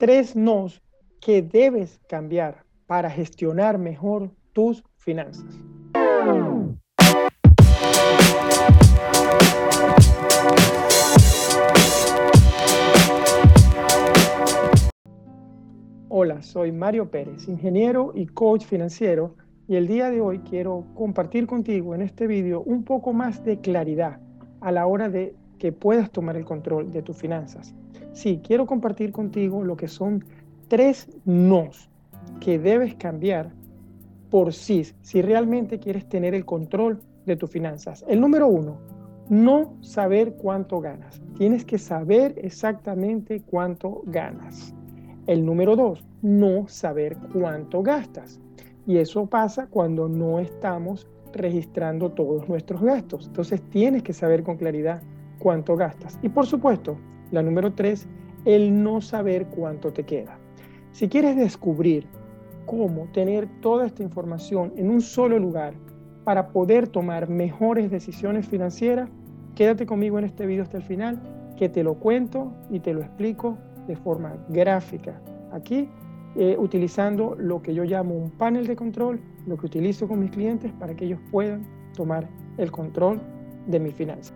tres nos que debes cambiar para gestionar mejor tus finanzas. Hola, soy Mario Pérez, ingeniero y coach financiero, y el día de hoy quiero compartir contigo en este video un poco más de claridad a la hora de que puedas tomar el control de tus finanzas. Sí, quiero compartir contigo lo que son tres nos que debes cambiar por sí si realmente quieres tener el control de tus finanzas. El número uno, no saber cuánto ganas. Tienes que saber exactamente cuánto ganas. El número dos, no saber cuánto gastas. Y eso pasa cuando no estamos registrando todos nuestros gastos. Entonces tienes que saber con claridad cuánto gastas. Y por supuesto, la número tres, el no saber cuánto te queda. Si quieres descubrir cómo tener toda esta información en un solo lugar para poder tomar mejores decisiones financieras, quédate conmigo en este video hasta el final, que te lo cuento y te lo explico de forma gráfica. Aquí, eh, utilizando lo que yo llamo un panel de control, lo que utilizo con mis clientes para que ellos puedan tomar el control de mi finanzas.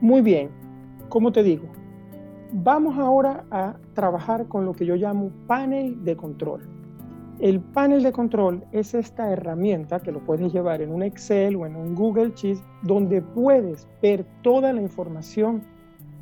Muy bien, como te digo, vamos ahora a trabajar con lo que yo llamo panel de control. El panel de control es esta herramienta que lo puedes llevar en un Excel o en un Google Sheets donde puedes ver toda la información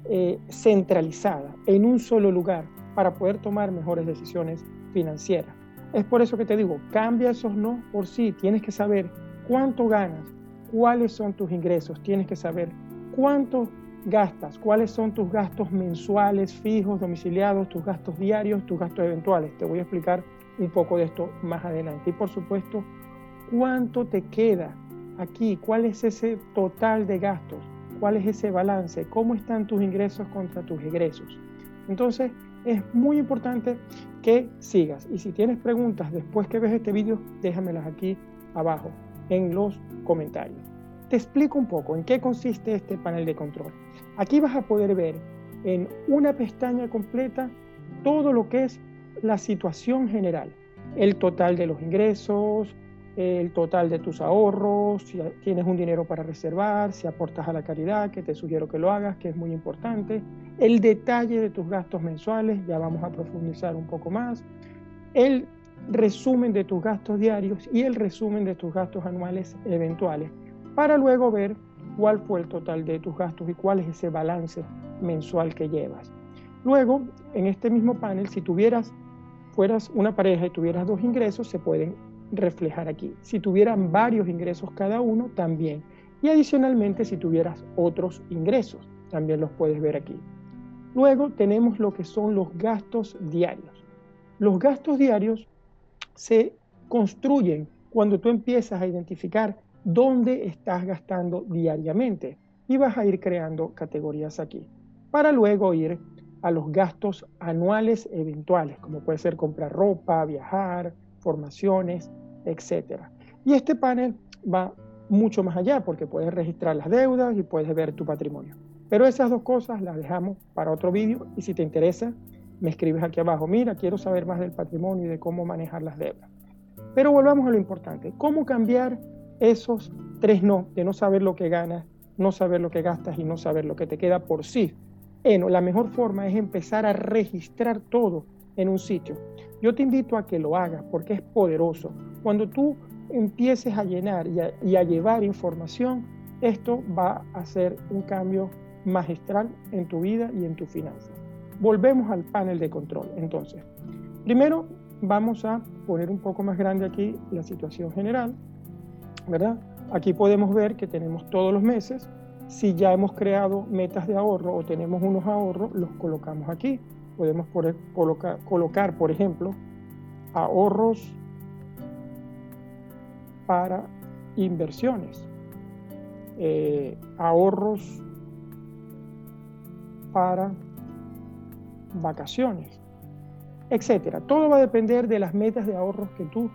eh, centralizada en un solo lugar para poder tomar mejores decisiones financieras. Es por eso que te digo, cambia esos no por sí. Tienes que saber cuánto ganas, cuáles son tus ingresos, tienes que saber cuánto gastas, cuáles son tus gastos mensuales, fijos, domiciliados, tus gastos diarios, tus gastos eventuales. Te voy a explicar un poco de esto más adelante. Y por supuesto, cuánto te queda aquí, cuál es ese total de gastos, cuál es ese balance, cómo están tus ingresos contra tus egresos. Entonces, es muy importante que sigas. Y si tienes preguntas después que ves este vídeo, déjamelas aquí abajo en los comentarios. Te explico un poco en qué consiste este panel de control. Aquí vas a poder ver en una pestaña completa todo lo que es la situación general, el total de los ingresos, el total de tus ahorros, si tienes un dinero para reservar, si aportas a la caridad, que te sugiero que lo hagas, que es muy importante, el detalle de tus gastos mensuales, ya vamos a profundizar un poco más, el resumen de tus gastos diarios y el resumen de tus gastos anuales eventuales para luego ver cuál fue el total de tus gastos y cuál es ese balance mensual que llevas. Luego, en este mismo panel, si tuvieras, fueras una pareja y tuvieras dos ingresos, se pueden reflejar aquí. Si tuvieran varios ingresos cada uno, también. Y adicionalmente, si tuvieras otros ingresos, también los puedes ver aquí. Luego tenemos lo que son los gastos diarios. Los gastos diarios se construyen cuando tú empiezas a identificar dónde estás gastando diariamente y vas a ir creando categorías aquí para luego ir a los gastos anuales eventuales, como puede ser comprar ropa, viajar, formaciones, etc. Y este panel va mucho más allá porque puedes registrar las deudas y puedes ver tu patrimonio. Pero esas dos cosas las dejamos para otro vídeo y si te interesa, me escribes aquí abajo, mira, quiero saber más del patrimonio y de cómo manejar las deudas. Pero volvamos a lo importante, ¿cómo cambiar esos tres no, de no saber lo que ganas, no saber lo que gastas y no saber lo que te queda por sí. Bueno, la mejor forma es empezar a registrar todo en un sitio. Yo te invito a que lo hagas porque es poderoso. Cuando tú empieces a llenar y a, y a llevar información, esto va a hacer un cambio magistral en tu vida y en tu finanzas. Volvemos al panel de control. Entonces, primero vamos a poner un poco más grande aquí la situación general ¿verdad? Aquí podemos ver que tenemos todos los meses. Si ya hemos creado metas de ahorro o tenemos unos ahorros, los colocamos aquí. Podemos colocar, por ejemplo, ahorros para inversiones, eh, ahorros para vacaciones, etcétera. Todo va a depender de las metas de ahorros que tú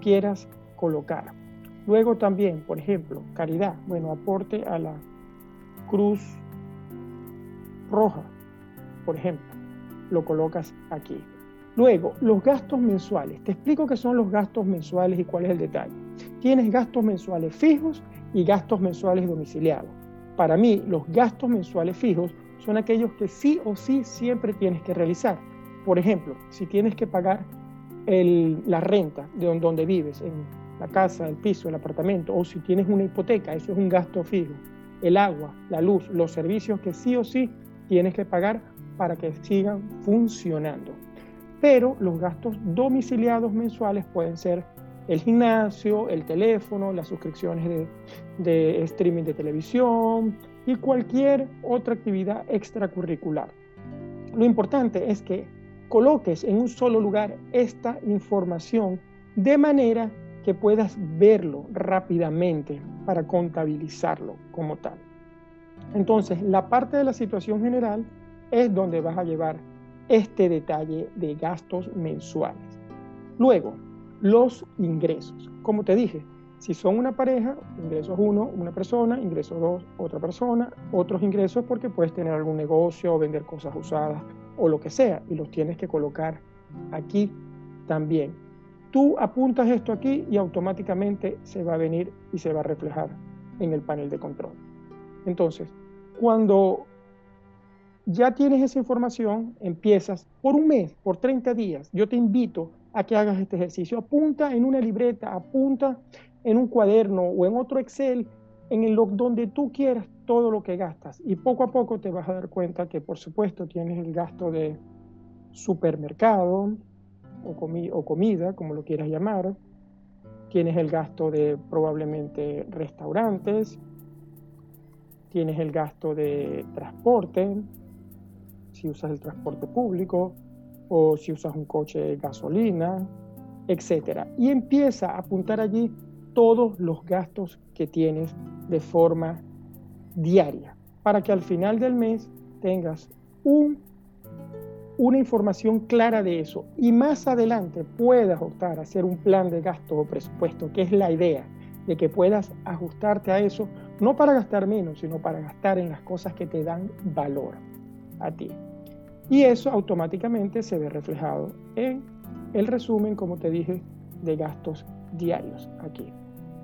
quieras colocar. Luego también, por ejemplo, caridad, bueno, aporte a la Cruz Roja, por ejemplo, lo colocas aquí. Luego, los gastos mensuales. Te explico qué son los gastos mensuales y cuál es el detalle. Tienes gastos mensuales fijos y gastos mensuales domiciliados. Para mí, los gastos mensuales fijos son aquellos que sí o sí siempre tienes que realizar. Por ejemplo, si tienes que pagar la renta de donde vives, en la casa, el piso, el apartamento, o si tienes una hipoteca, eso es un gasto fijo. El agua, la luz, los servicios que sí o sí tienes que pagar para que sigan funcionando pero los gastos domiciliados mensuales pueden ser el gimnasio, el teléfono, las suscripciones de, streaming de televisión y cualquier otra actividad extracurricular. Lo importante es que coloques en un solo lugar esta información de manera que puedas verlo rápidamente para contabilizarlo como tal. Entonces, la parte de la situación general es donde vas a llevar este detalle de gastos mensuales. Luego, los ingresos. Como te dije, si son una pareja, ingresos uno, una persona, ingresos dos, otra persona, otros ingresos porque puedes tener algún negocio o vender cosas usadas o lo que sea y los tienes que colocar aquí también. Tú apuntas esto aquí y automáticamente se va a venir y se va a reflejar en el panel de control. Entonces, cuando ya tienes esa información, empiezas por un mes, por 30 días. Yo te invito a que hagas este ejercicio. Apunta en una libreta, apunta en un cuaderno o en otro Excel, en el donde tú quieras todo lo que gastas. Y poco a poco te vas a dar cuenta que, por supuesto, tienes el gasto de supermercado o, comida, como lo quieras llamar. Tienes el gasto de probablemente restaurantes. Tienes el gasto de transporte, si usas el transporte público o si usas un coche de gasolina, etc. Y empieza a apuntar allí todos los gastos que tienes de forma diaria para que al final del mes tengas un, una información clara de eso y más adelante puedas optar a hacer un plan de gasto o presupuesto, que es la idea de que puedas ajustarte a eso, no para gastar menos, sino para gastar en las cosas que te dan valor a ti. Y eso automáticamente se ve reflejado en el resumen, como te dije, de gastos diarios aquí.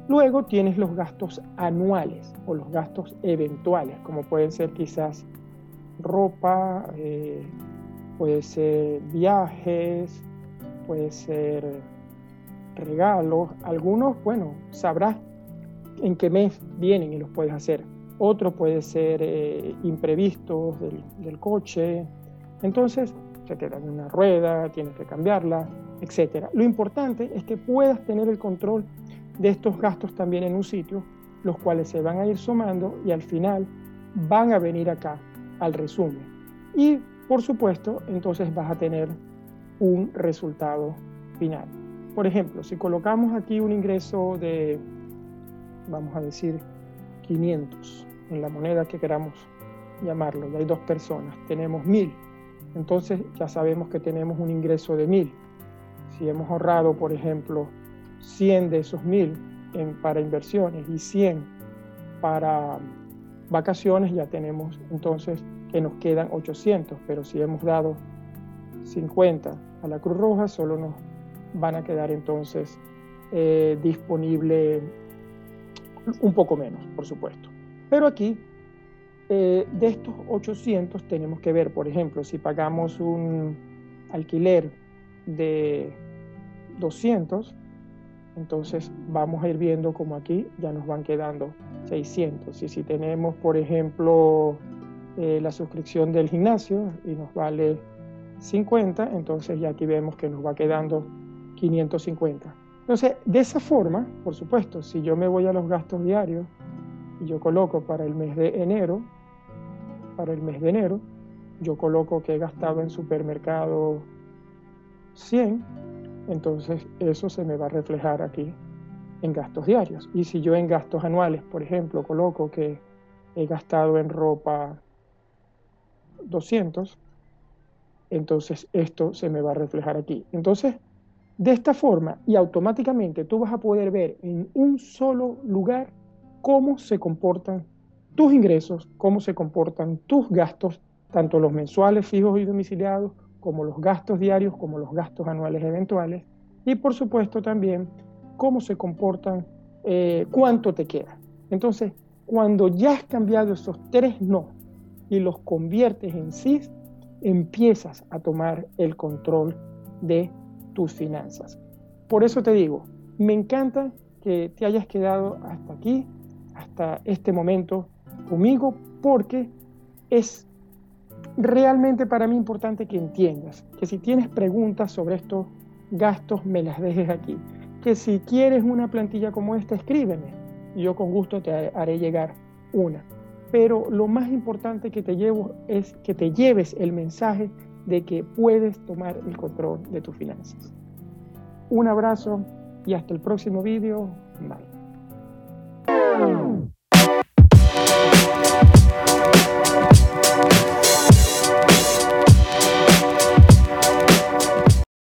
Luego tienes los gastos anuales o los gastos eventuales, como pueden ser quizás ropa, eh, puede ser viajes, puede ser regalos. Algunos, bueno, sabrás en qué mes vienen y los puedes hacer. Otro puede ser eh, imprevistos del, coche. Entonces, se queda en una rueda, tienes que cambiarla, etc. Lo importante es que puedas tener el control de estos gastos también en un sitio, los cuales se van a ir sumando y al final van a venir acá al resumen. Y por supuesto, entonces vas a tener un resultado final. Por ejemplo, si colocamos aquí un ingreso de, vamos a decir, 500 en la moneda que queramos llamarlo, y hay dos personas, tenemos 1000, entonces ya sabemos que tenemos un ingreso de 1000. Si hemos ahorrado, por ejemplo, 100 de esos 1000 para inversiones y 100 para vacaciones, ya tenemos entonces que nos quedan 800, pero si hemos dado 50 a la Cruz Roja, solo nos van a quedar entonces eh, disponible un poco menos, por supuesto. Pero aquí, eh, de estos 800, tenemos que ver, por ejemplo, si pagamos un alquiler de 200, entonces vamos a ir viendo como aquí ya nos van quedando 600. Y si tenemos, por ejemplo, eh, la suscripción del gimnasio y nos vale 50, entonces ya aquí vemos que nos va quedando 550. Entonces, de esa forma, por supuesto, si yo me voy a los gastos diarios y yo coloco para el mes de enero, para el mes de enero, yo coloco que he gastado en supermercado 100, entonces eso se me va a reflejar aquí en gastos diarios. Y si yo en gastos anuales, por ejemplo, coloco que he gastado en ropa 200, entonces esto se me va a reflejar aquí. Entonces, de esta forma y automáticamente tú vas a poder ver en un solo lugar cómo se comportan tus ingresos, cómo se comportan tus gastos, tanto los mensuales fijos y domiciliados como los gastos diarios, como los gastos anuales eventuales, y por supuesto también cómo se comportan, eh, cuánto te queda. Entonces, cuando ya has cambiado esos tres no y los conviertes en sí, empiezas a tomar el control de tus finanzas. Por eso te digo, me encanta que te hayas quedado hasta aquí, hasta este momento conmigo, porque es realmente para mí importante que entiendas que si tienes preguntas sobre estos gastos, me las dejes aquí. Que si quieres una plantilla como esta, escríbeme. Yo con gusto te haré llegar una. Pero lo más importante que te llevo es que te lleves el mensaje de que puedes tomar el control de tus finanzas. Un abrazo y hasta el próximo vídeo. Bye.